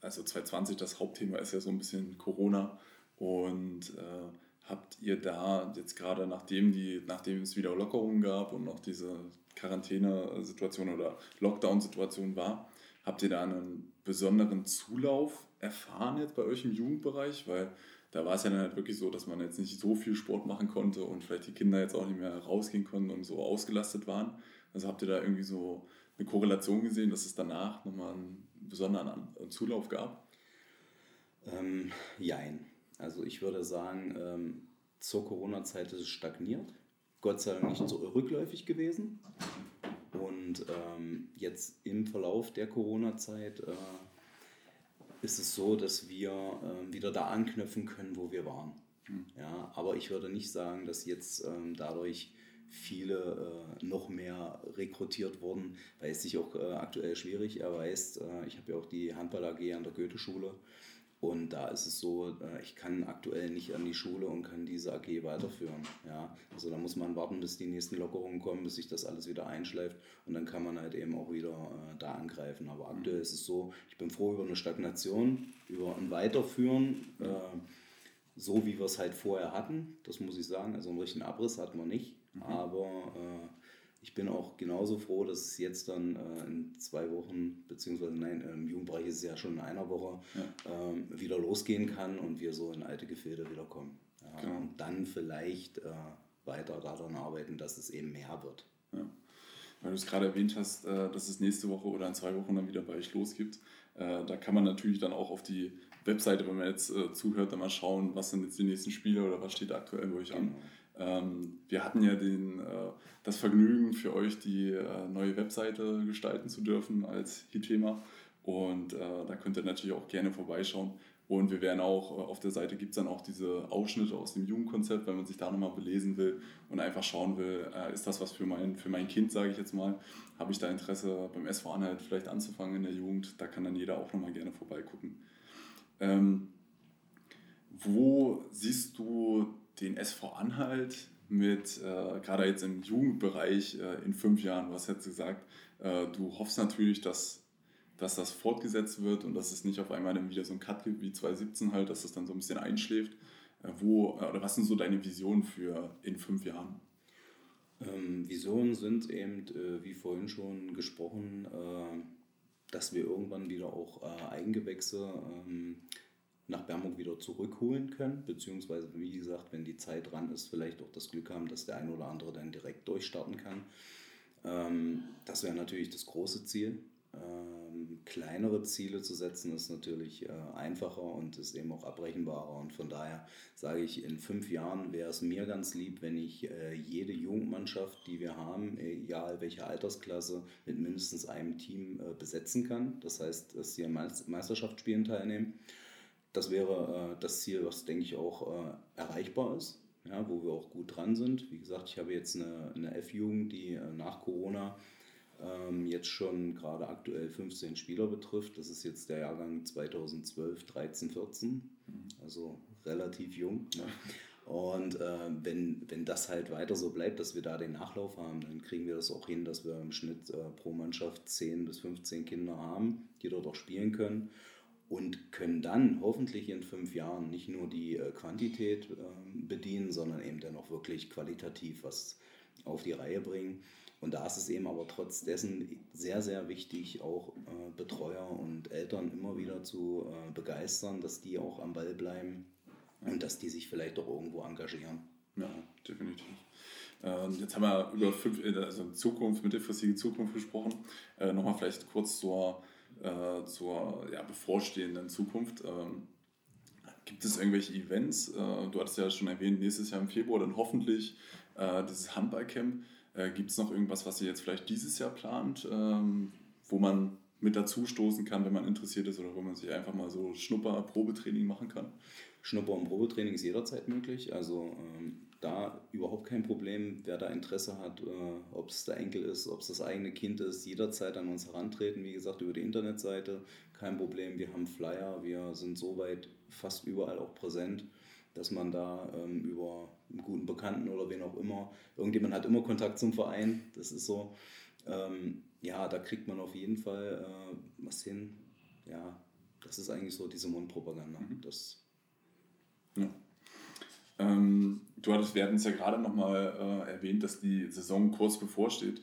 also 2020, das Hauptthema ist ja so ein bisschen Corona. Und äh, habt ihr da jetzt gerade, nachdem, die, nachdem es wieder Lockerungen gab und noch diese Quarantänesituation oder Lockdown-Situation war, habt ihr da einen besonderen Zulauf erfahren jetzt bei euch im Jugendbereich? Weil da war es ja dann halt wirklich so, dass man jetzt nicht so viel Sport machen konnte und vielleicht die Kinder jetzt auch nicht mehr rausgehen konnten und so ausgelastet waren. Also habt ihr da irgendwie so eine Korrelation gesehen, dass es danach nochmal einen besonderen Zulauf gab? Ähm, jein. Also ich würde sagen, ähm, zur Corona-Zeit ist es stagniert. Gott sei Dank nicht so rückläufig gewesen. Und ähm, jetzt im Verlauf der Corona-Zeit äh, ist es so, dass wir äh, wieder da anknüpfen können, wo wir waren. Mhm. Ja, aber ich würde nicht sagen, dass jetzt ähm, dadurch viele äh, noch mehr rekrutiert wurden, weil es sich auch äh, aktuell schwierig erweist. Äh, ich habe ja auch die Handball AG an der Goethe-Schule und da ist es so, äh, ich kann aktuell nicht an die Schule und kann diese AG weiterführen. Ja? Also da muss man warten, bis die nächsten Lockerungen kommen, bis sich das alles wieder einschleift und dann kann man halt eben auch wieder äh, da angreifen. Aber aktuell ist es so, ich bin froh über eine Stagnation, über ein Weiterführen. Äh, so wie wir es halt vorher hatten, das muss ich sagen. Also einen richtigen Abriss hatten wir nicht. Mhm. Aber äh, ich bin auch genauso froh, dass es jetzt dann äh, in zwei Wochen, beziehungsweise nein, im Jugendbereich ist es ja schon in einer Woche, ja. ähm, wieder losgehen kann und wir so in alte Gefilde wiederkommen. Ja, genau. Und dann vielleicht äh, weiter daran arbeiten, dass es eben mehr wird. Ja. Weil du es gerade erwähnt hast, äh, dass es nächste Woche oder in zwei Wochen dann wieder bei euch losgibt. Äh, da kann man natürlich dann auch auf die Webseite, wenn man jetzt äh, zuhört, dann mal schauen, was sind jetzt die nächsten Spiele oder was steht aktuell bei euch an. Genau. Ähm, wir hatten ja den, äh, das Vergnügen für euch, die äh, neue Webseite gestalten zu dürfen als HITEMA. Und äh, da könnt ihr natürlich auch gerne vorbeischauen. Und wir werden auch, auf der Seite gibt es dann auch diese Ausschnitte aus dem Jugendkonzept, wenn man sich da nochmal belesen will und einfach schauen will, ist das was für mein, für mein Kind, sage ich jetzt mal. Habe ich da Interesse, beim SV Anhalt vielleicht anzufangen in der Jugend? Da kann dann jeder auch nochmal gerne vorbeigucken. Ähm, wo siehst du den SV Anhalt mit, äh, gerade jetzt im Jugendbereich äh, in fünf Jahren, was hast du gesagt, äh, du hoffst natürlich, dass, dass das fortgesetzt wird und dass es nicht auf einmal dann wieder so ein Cut gibt wie 2017 halt, dass es dann so ein bisschen einschläft. Äh, wo, äh, oder was sind so deine Visionen für in fünf Jahren? Ähm, Visionen sind eben, äh, wie vorhin schon gesprochen, dass wir irgendwann wieder auch Eigengewächse ähm, nach Bernburg wieder zurückholen können, beziehungsweise wie gesagt, wenn die Zeit dran ist, vielleicht auch das Glück haben, dass der ein oder andere dann direkt durchstarten kann. Ähm, das wäre natürlich das große Ziel. Ähm, kleinere Ziele zu setzen ist natürlich äh, einfacher und ist eben auch abrechenbarer. Und von daher sage ich, in fünf Jahren wäre es mir ganz lieb, wenn ich äh, jede Jugendmannschaft, die wir haben, egal welche Altersklasse, mit mindestens einem Team äh, besetzen kann. Das heißt, dass sie an Meisterschaftsspielen teilnehmen das wäre äh, das Ziel, was, denke ich, auch äh, erreichbar ist, ja, wo wir auch gut dran sind. Wie gesagt, ich habe jetzt eine, eine F-Jugend, die äh, nach Corona ähm, jetzt schon gerade aktuell 15 Spieler betrifft. Das ist jetzt der Jahrgang 2012, 13, 14, also relativ jung. Ne? Und äh, wenn, wenn das halt weiter so bleibt, dass wir da den Nachlauf haben, dann kriegen wir das auch hin, dass wir im Schnitt äh, pro Mannschaft 10 bis 15 Kinder haben, die dort auch spielen können und können dann hoffentlich in fünf Jahren nicht nur die äh, Quantität äh, bedienen, sondern eben dann auch wirklich qualitativ was auf die Reihe bringen. Und da ist es eben aber trotz dessen sehr, sehr wichtig, auch äh, Betreuer und Eltern immer wieder zu äh, begeistern, dass die auch am Ball bleiben und dass die sich vielleicht auch irgendwo engagieren. Ja, definitiv. Ähm, jetzt haben wir über fünf, also Zukunft, mittelfristige Zukunft gesprochen. Nochmal vielleicht kurz zur äh, zur ja, bevorstehenden Zukunft. Ähm, gibt es irgendwelche Events? Äh, du hattest ja schon erwähnt, nächstes Jahr im Februar dann hoffentlich äh, dieses Handballcamp. Äh, gibt es noch irgendwas, was ihr jetzt vielleicht dieses Jahr plant, ähm, wo man mit dazu stoßen kann, wenn man interessiert ist oder wo man sich einfach mal so Schnupper-Probetraining machen kann? Schnupper- und Probetraining ist jederzeit möglich. Also ähm, da überhaupt kein Problem. Wer da Interesse hat, äh, ob es der Enkel ist, ob es das eigene Kind ist, jederzeit an uns herantreten. Wie gesagt, über die Internetseite, kein Problem. Wir haben Flyer, wir sind soweit fast überall auch präsent, dass man da ähm, über einen guten Bekannten oder wen auch immer, irgendjemand hat immer Kontakt zum Verein, das ist so. Ähm, ja, da kriegt man auf jeden Fall äh, was hin. Ja, das ist eigentlich so diese Mundpropaganda. Mhm. Das, ja. Ähm, du hattest, wir hatten es ja gerade nochmal äh, erwähnt, dass die Saison kurz bevorsteht.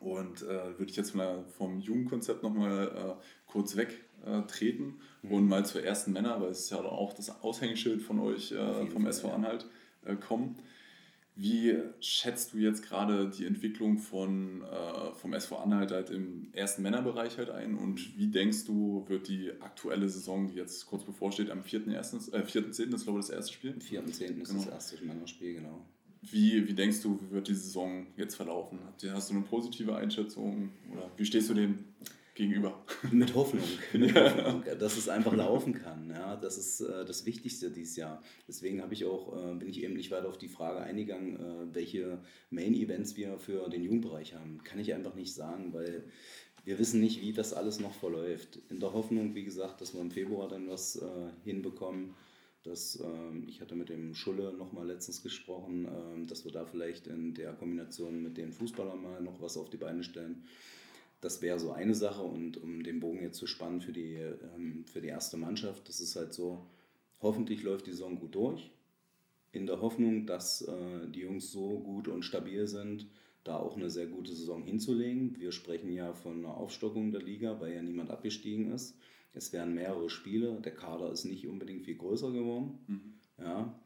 Und äh, würde ich jetzt mal vom Jugendkonzept nochmal äh, kurz wegtreten äh, mhm. und mal zur ersten Männer, weil es ist ja auch das Aushängeschild von euch äh, vom SV Anhalt äh, kommen. Wie schätzt du jetzt gerade die Entwicklung von, äh, vom SV Anhalt halt im ersten Männerbereich halt ein und wie denkst du, wird die aktuelle Saison, die jetzt kurz bevorsteht, am 4.10. Äh, 4. ist glaube ich das erste Spiel? Am 4.10. Genau. ist das erste Männerspiel, genau. Wie, wie denkst du, wird die Saison jetzt verlaufen? Hast du eine positive Einschätzung oder wie stehst du dem gegenüber. Mit Hoffnung. Mit Hoffnung dass es einfach laufen kann. Ja, das ist äh, das Wichtigste dieses Jahr. Deswegen habe ich auch, äh, bin ich eben nicht weiter auf die Frage eingegangen, äh, welche Main-Events wir für den Jugendbereich haben. Kann ich einfach nicht sagen, weil wir wissen nicht, wie das alles noch verläuft. In der Hoffnung, wie gesagt, dass wir im Februar dann was äh, hinbekommen. Das, ähm, ich hatte mit dem Schulle noch mal letztens gesprochen, ähm, dass wir da vielleicht in der Kombination mit den Fußballern mal noch was auf die Beine stellen. Das wäre so eine Sache und um den Bogen jetzt zu spannen für die, ähm, für die erste Mannschaft, das ist halt so, hoffentlich läuft die Saison gut durch. In der Hoffnung, dass äh, die Jungs so gut und stabil sind, da auch eine sehr gute Saison hinzulegen. Wir sprechen ja von einer Aufstockung der Liga, weil ja niemand abgestiegen ist. Es werden mehrere Spiele, der Kader ist nicht unbedingt viel größer geworden. Mhm. Ja,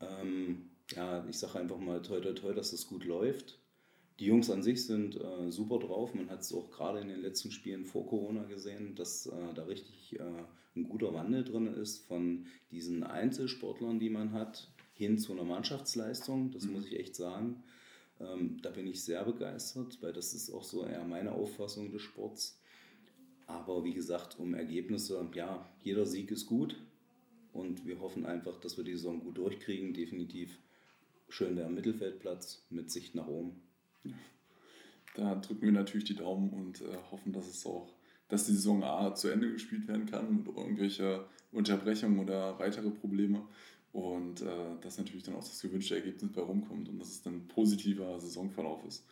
ähm, ja, ich sage einfach mal toi toi toi, dass das gut läuft. Die Jungs an sich sind äh, super drauf. Man hat es auch gerade in den letzten Spielen vor Corona gesehen, dass äh, da richtig äh, ein guter Wandel drin ist von diesen Einzelsportlern, die man hat, hin zu einer Mannschaftsleistung. Das mhm. muss ich echt sagen. Ähm, da bin ich sehr begeistert, weil das ist auch so eher meine Auffassung des Sports. Aber wie gesagt, um Ergebnisse, ja, jeder Sieg ist gut. Und wir hoffen einfach, dass wir die Saison gut durchkriegen. Definitiv schön der Mittelfeldplatz mit Sicht nach oben. Da drücken wir natürlich die Daumen und äh, hoffen, dass es auch, dass die Saison A zu Ende gespielt werden kann mit irgendwelcher Unterbrechungen oder weitere Probleme und äh, dass natürlich dann auch das gewünschte Ergebnis bei rumkommt und dass es dann ein positiver Saisonverlauf ist.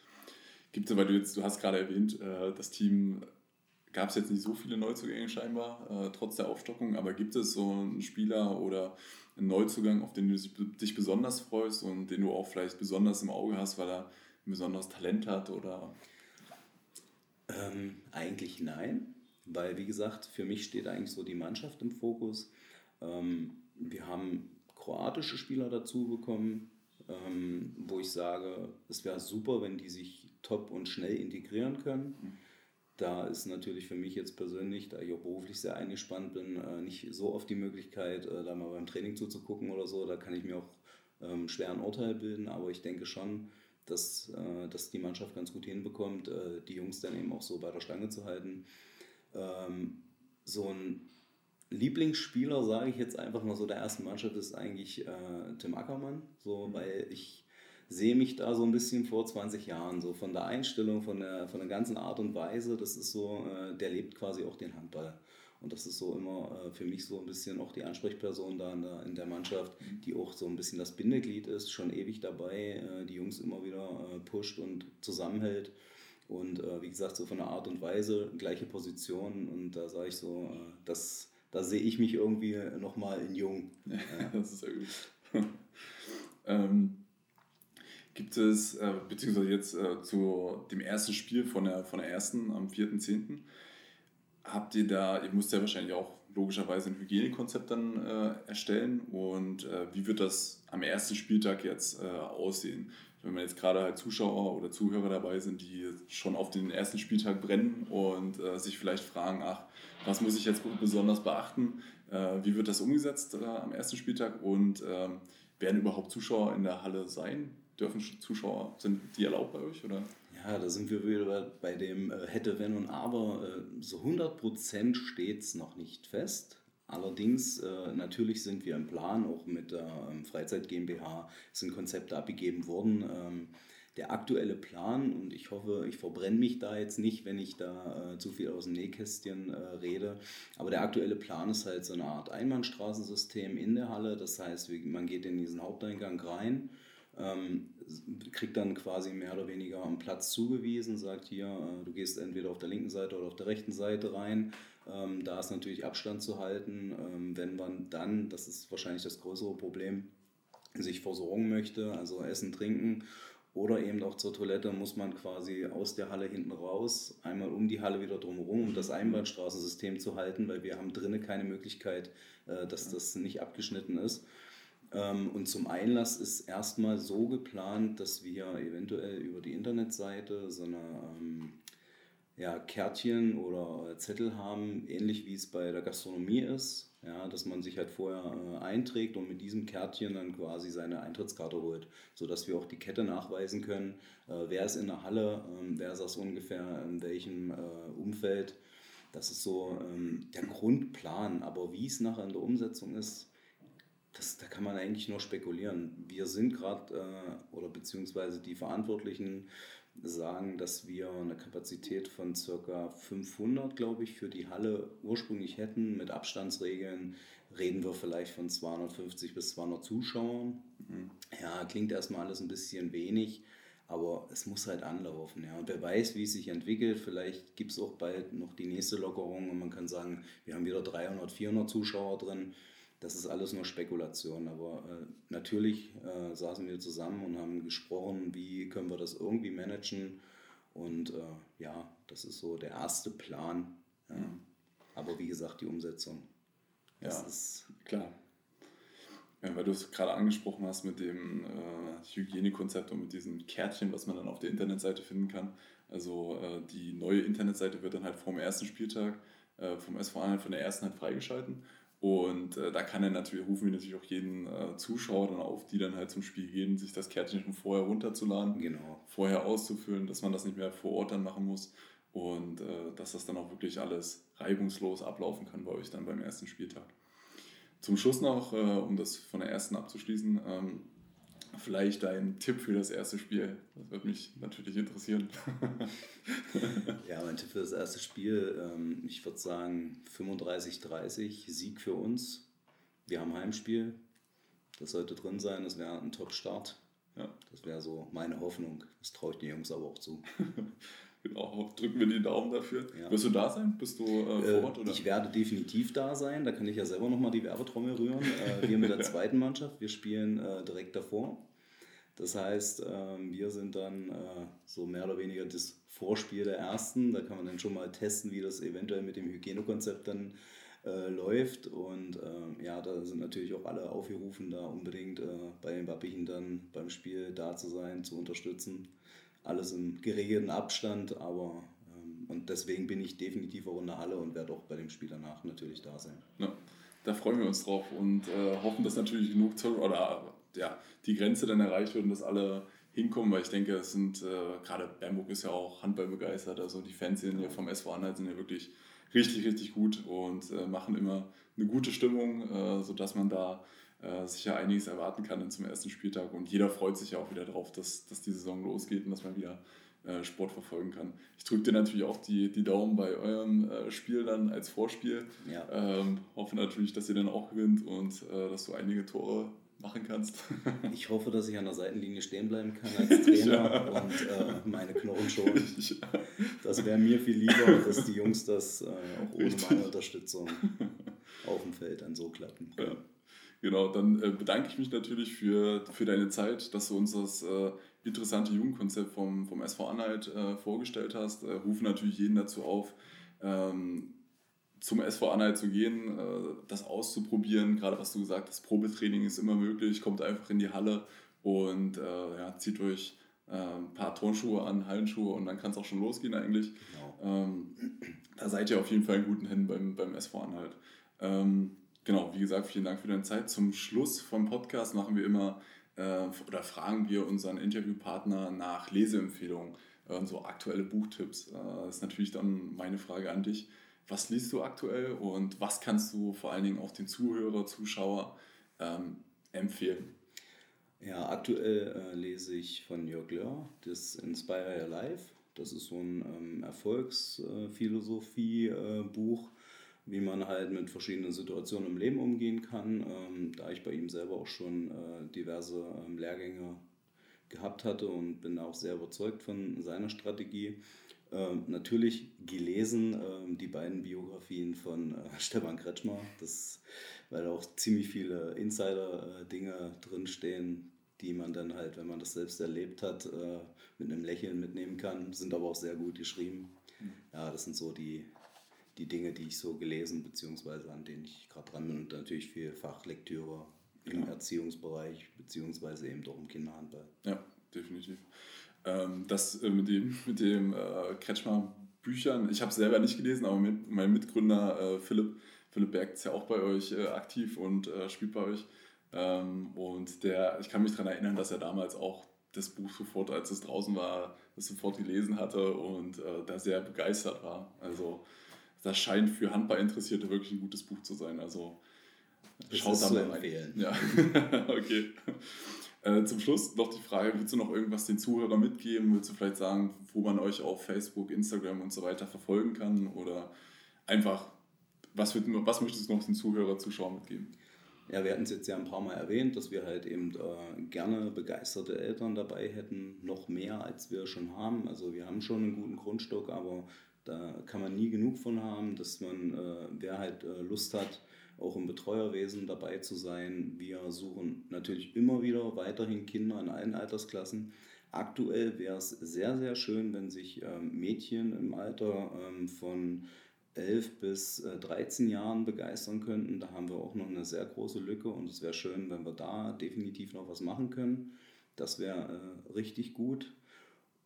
Gibt es, weil du jetzt, du hast gerade erwähnt, äh, das Team gab es jetzt nicht so viele Neuzugänge scheinbar, äh, trotz der Aufstockung, aber gibt es so einen Spieler oder einen Neuzugang, auf den du dich besonders freust und den du auch vielleicht besonders im Auge hast, weil er ein besonderes Talent hat oder? Ähm, eigentlich nein, weil wie gesagt, für mich steht eigentlich so die Mannschaft im Fokus. Ähm, wir haben kroatische Spieler dazu bekommen, ähm, wo ich sage, es wäre super, wenn die sich top und schnell integrieren können. Mhm. Da ist natürlich für mich jetzt persönlich, da ich auch beruflich sehr eingespannt bin, äh, nicht so oft die Möglichkeit, äh, da mal beim Training zuzugucken oder so. Da kann ich mir auch ähm, schwer ein Urteil bilden, aber ich denke schon, dass, äh, dass die Mannschaft ganz gut hinbekommt, äh, die Jungs dann eben auch so bei der Stange zu halten. Ähm, so ein Lieblingsspieler, sage ich jetzt einfach mal so, der ersten Mannschaft ist eigentlich äh, Tim Ackermann, so, mhm. weil ich sehe mich da so ein bisschen vor 20 Jahren, so von der Einstellung, von der, von der ganzen Art und Weise, das ist so, äh, der lebt quasi auch den Handball. Und das ist so immer äh, für mich so ein bisschen auch die Ansprechperson da in der, in der Mannschaft, mhm. die auch so ein bisschen das Bindeglied ist, schon ewig dabei, äh, die Jungs immer wieder äh, pusht und zusammenhält. Und wie gesagt, so von der Art und Weise, gleiche Position. Und da sage ich so, das, da sehe ich mich irgendwie nochmal in Jung. Ja. das ist sehr gut. ähm, gibt es, äh, beziehungsweise jetzt äh, zu dem ersten Spiel von der, von der ersten am 4.10., habt ihr da, ihr müsst ja wahrscheinlich auch logischerweise ein Hygienekonzept dann äh, erstellen und äh, wie wird das am ersten Spieltag jetzt äh, aussehen? Wenn man jetzt gerade halt Zuschauer oder Zuhörer dabei sind, die schon auf den ersten Spieltag brennen und äh, sich vielleicht fragen, ach, was muss ich jetzt besonders beachten? Äh, wie wird das umgesetzt äh, am ersten Spieltag und ähm, werden überhaupt Zuschauer in der Halle sein? Dürfen Zuschauer, sind die erlaubt bei euch? Oder? Ja, da sind wir wieder bei dem äh, hätte, wenn und aber. Äh, so 100% steht es noch nicht fest. Allerdings, äh, natürlich sind wir im Plan, auch mit der ähm, Freizeit GmbH sind Konzepte abgegeben worden. Ähm, der aktuelle Plan, und ich hoffe, ich verbrenne mich da jetzt nicht, wenn ich da äh, zu viel aus dem Nähkästchen äh, rede, aber der aktuelle Plan ist halt so eine Art Einbahnstraßensystem in der Halle. Das heißt, man geht in diesen Haupteingang rein ähm, kriegt dann quasi mehr oder weniger einen Platz zugewiesen, sagt hier, äh, du gehst entweder auf der linken Seite oder auf der rechten Seite rein. Ähm, da ist natürlich Abstand zu halten. Ähm, wenn man dann, das ist wahrscheinlich das größere Problem, sich versorgen möchte, also Essen, Trinken oder eben auch zur Toilette, muss man quasi aus der Halle hinten raus, einmal um die Halle wieder drumherum, um das Einbahnstraßensystem zu halten, weil wir haben drinnen keine Möglichkeit, äh, dass das nicht abgeschnitten ist. Ähm, und zum Einlass ist erstmal so geplant, dass wir eventuell über die Internetseite so eine ähm, ja, Kärtchen oder Zettel haben, ähnlich wie es bei der Gastronomie ist. Ja, dass man sich halt vorher äh, einträgt und mit diesem Kärtchen dann quasi seine Eintrittskarte holt, sodass wir auch die Kette nachweisen können, äh, wer ist in der Halle, ähm, wer saß ungefähr in welchem äh, Umfeld. Das ist so ähm, der Grundplan, aber wie es nachher in der Umsetzung ist, das, da kann man eigentlich nur spekulieren. Wir sind gerade, äh, oder beziehungsweise die Verantwortlichen sagen, dass wir eine Kapazität von ca. 500, glaube ich, für die Halle ursprünglich hätten. Mit Abstandsregeln reden wir vielleicht von 250 bis 200 Zuschauern. Mhm. Ja, klingt erstmal alles ein bisschen wenig, aber es muss halt anlaufen. Ja. Und wer weiß, wie es sich entwickelt, vielleicht gibt es auch bald noch die nächste Lockerung und man kann sagen, wir haben wieder 300, 400 Zuschauer drin das ist alles nur Spekulation. Aber äh, natürlich äh, saßen wir zusammen und haben gesprochen, wie können wir das irgendwie managen. Und äh, ja, das ist so der erste Plan. Ja. Mhm. Aber wie gesagt, die Umsetzung. Das ja, ist klar. Ja, weil du es gerade angesprochen hast mit dem äh, Hygienekonzept und mit diesem Kärtchen, was man dann auf der Internetseite finden kann. Also äh, die neue Internetseite wird dann halt vom ersten Spieltag äh, vom SV halt von der ersten halt freigeschalten. Und äh, da kann er natürlich, rufen wir natürlich auch jeden äh, Zuschauer dann auf, die dann halt zum Spiel gehen, sich das Kärtchen schon vorher runterzuladen, genau. vorher auszufüllen, dass man das nicht mehr vor Ort dann machen muss und äh, dass das dann auch wirklich alles reibungslos ablaufen kann bei euch dann beim ersten Spieltag. Zum Schluss noch, äh, um das von der ersten abzuschließen, ähm, vielleicht dein Tipp für das erste Spiel. Das würde mich natürlich interessieren. ja, mein Tipp für das erste Spiel, ähm, ich würde sagen 35-30, Sieg für uns. Wir haben Heimspiel. Das sollte drin sein, das wäre ein Top-Start. Ja. Das wäre so meine Hoffnung. Das traue ich den Jungs aber auch zu. Genau, drücken wir die Daumen dafür. Ja. Wirst du da sein? Bist du äh, vor Ort? Oder? Ich werde definitiv da sein. Da kann ich ja selber nochmal die Werbetrommel rühren. Äh, wir mit der zweiten Mannschaft, wir spielen äh, direkt davor. Das heißt, ähm, wir sind dann äh, so mehr oder weniger das Vorspiel der ersten. Da kann man dann schon mal testen, wie das eventuell mit dem Hygienekonzept dann äh, läuft. Und äh, ja, da sind natürlich auch alle aufgerufen, da unbedingt äh, bei den Wappichen dann beim Spiel da zu sein, zu unterstützen alles im geregelten Abstand, aber ähm, und deswegen bin ich definitiv auch in der Halle und werde auch bei dem Spiel danach natürlich da sein. Ja, da freuen wir uns drauf und äh, hoffen, dass natürlich genug zu, oder ja, die Grenze dann erreicht wird und dass alle hinkommen, weil ich denke, es sind äh, gerade Bernburg ist ja auch Handball begeistert, also die Fans hier vom SV Anhalt sind ja wirklich richtig, richtig gut und äh, machen immer eine gute Stimmung, äh, sodass man da äh, sicher einiges erwarten kann zum ersten Spieltag. Und jeder freut sich ja auch wieder darauf, dass, dass die Saison losgeht und dass man wieder äh, Sport verfolgen kann. Ich drücke dir natürlich auch die, die Daumen bei eurem äh, Spiel dann als Vorspiel. Ja. Ähm, hoffe natürlich, dass ihr dann auch gewinnt und dass du einige Tore machen kannst. ich hoffe, dass ich an der Seitenlinie stehen bleiben kann als Trainer ja. und äh, meine Knochen schon. Ja. Das wäre mir viel lieber, dass die Jungs das äh, auch ohne Richtig. meine Unterstützung auf dem Feld dann so klappen können. Ja. Genau, dann äh, bedanke ich mich natürlich für, für deine Zeit, dass du uns das äh, interessante Jugendkonzept vom, vom SV Anhalt äh, vorgestellt hast. Äh, rufe natürlich jeden dazu auf, ähm, zum SV Anhalt zu gehen, äh, das auszuprobieren. Gerade was du gesagt hast, Probetraining ist immer möglich, kommt einfach in die Halle und äh, ja, zieht euch äh, ein paar Turnschuhe an, Hallenschuhe und dann kann es auch schon losgehen eigentlich. Genau. Ähm, da seid ihr auf jeden Fall in guten Händen beim, beim SV Anhalt. Ähm, Genau, wie gesagt, vielen Dank für deine Zeit. Zum Schluss vom Podcast machen wir immer äh, oder fragen wir unseren Interviewpartner nach Leseempfehlungen äh, so aktuelle Buchtipps. Äh, das ist natürlich dann meine Frage an dich. Was liest du aktuell und was kannst du vor allen Dingen auch den Zuhörer, Zuschauer ähm, empfehlen? Ja, aktuell äh, lese ich von Jörg Löhr das Inspire Your Life. Das ist so ein ähm, Erfolgsphilosophie-Buch wie man halt mit verschiedenen Situationen im Leben umgehen kann. Ähm, da ich bei ihm selber auch schon äh, diverse ähm, Lehrgänge gehabt hatte und bin auch sehr überzeugt von seiner Strategie. Ähm, natürlich gelesen ähm, die beiden Biografien von äh, Stefan Kretschmer, das, weil auch ziemlich viele Insider-Dinge äh, drinstehen, die man dann halt, wenn man das selbst erlebt hat, äh, mit einem Lächeln mitnehmen kann, sind aber auch sehr gut geschrieben. Hm. Ja, das sind so die, die Dinge, die ich so gelesen bzw. an denen ich gerade dran bin und natürlich viel Fachlektüre im ja. Erziehungsbereich bzw. eben doch im Kinderhandball. Ja, definitiv. Ähm, das äh, mit dem, mit dem äh, Kretschmer Büchern, ich habe es selber nicht gelesen, aber mit, mein Mitgründer äh, Philipp, Philipp Berg ist ja auch bei euch äh, aktiv und äh, spielt bei euch. Ähm, und der, ich kann mich daran erinnern, dass er damals auch das Buch sofort, als es draußen war, das sofort gelesen hatte und äh, da sehr begeistert war. Also das scheint für Handballinteressierte wirklich ein gutes Buch zu sein. Also schaut da mal rein. Ja, okay. Äh, zum Schluss noch die Frage, willst du noch irgendwas den Zuhörern mitgeben? Willst du vielleicht sagen, wo man euch auf Facebook, Instagram und so weiter verfolgen kann? Oder einfach, was, wird, was möchtest du noch den Zuhörer, Zuschauern mitgeben? Ja, wir hatten es jetzt ja ein paar Mal erwähnt, dass wir halt eben äh, gerne begeisterte Eltern dabei hätten, noch mehr als wir schon haben. Also wir haben schon einen guten Grundstock, aber da kann man nie genug von haben, dass man, äh, wer halt äh, Lust hat, auch im Betreuerwesen dabei zu sein. Wir suchen natürlich immer wieder weiterhin Kinder in allen Altersklassen. Aktuell wäre es sehr, sehr schön, wenn sich ähm, Mädchen im Alter ähm, von 11 bis äh, 13 Jahren begeistern könnten. Da haben wir auch noch eine sehr große Lücke und es wäre schön, wenn wir da definitiv noch was machen können. Das wäre äh, richtig gut.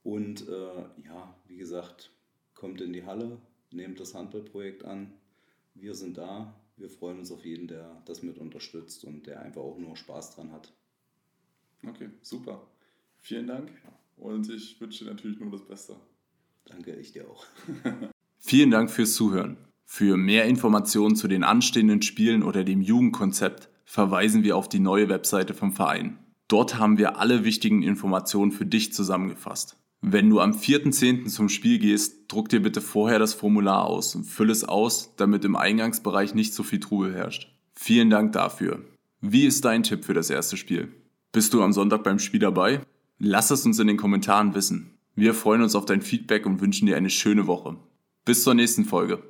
Und äh, ja, wie gesagt, kommt in die Halle, nehmt das Handballprojekt an. Wir sind da. Wir freuen uns auf jeden, der das mit unterstützt und der einfach auch nur Spaß dran hat. Okay, super. Vielen Dank und ich wünsche dir natürlich nur das Beste. Danke, ich dir auch. Vielen Dank fürs Zuhören. Für mehr Informationen zu den anstehenden Spielen oder dem Jugendkonzept verweisen wir auf die neue Webseite vom Verein. Dort haben wir alle wichtigen Informationen für dich zusammengefasst. Wenn du am 4.10. zum Spiel gehst, druck dir bitte vorher das Formular aus und fülle es aus, damit im Eingangsbereich nicht so viel Trubel herrscht. Vielen Dank dafür. Wie ist dein Tipp für das erste Spiel? Bist du am Sonntag beim Spiel dabei? Lass es uns in den Kommentaren wissen. Wir freuen uns auf dein Feedback und wünschen dir eine schöne Woche. Bis zur nächsten Folge.